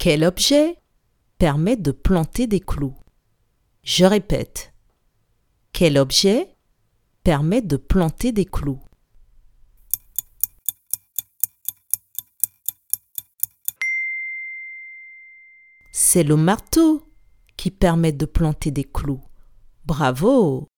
Quel objet permet de planter des clous? Je répète. Quel objet permet de planter des clous? C'est le marteau qui permet de planter des clous. Bravo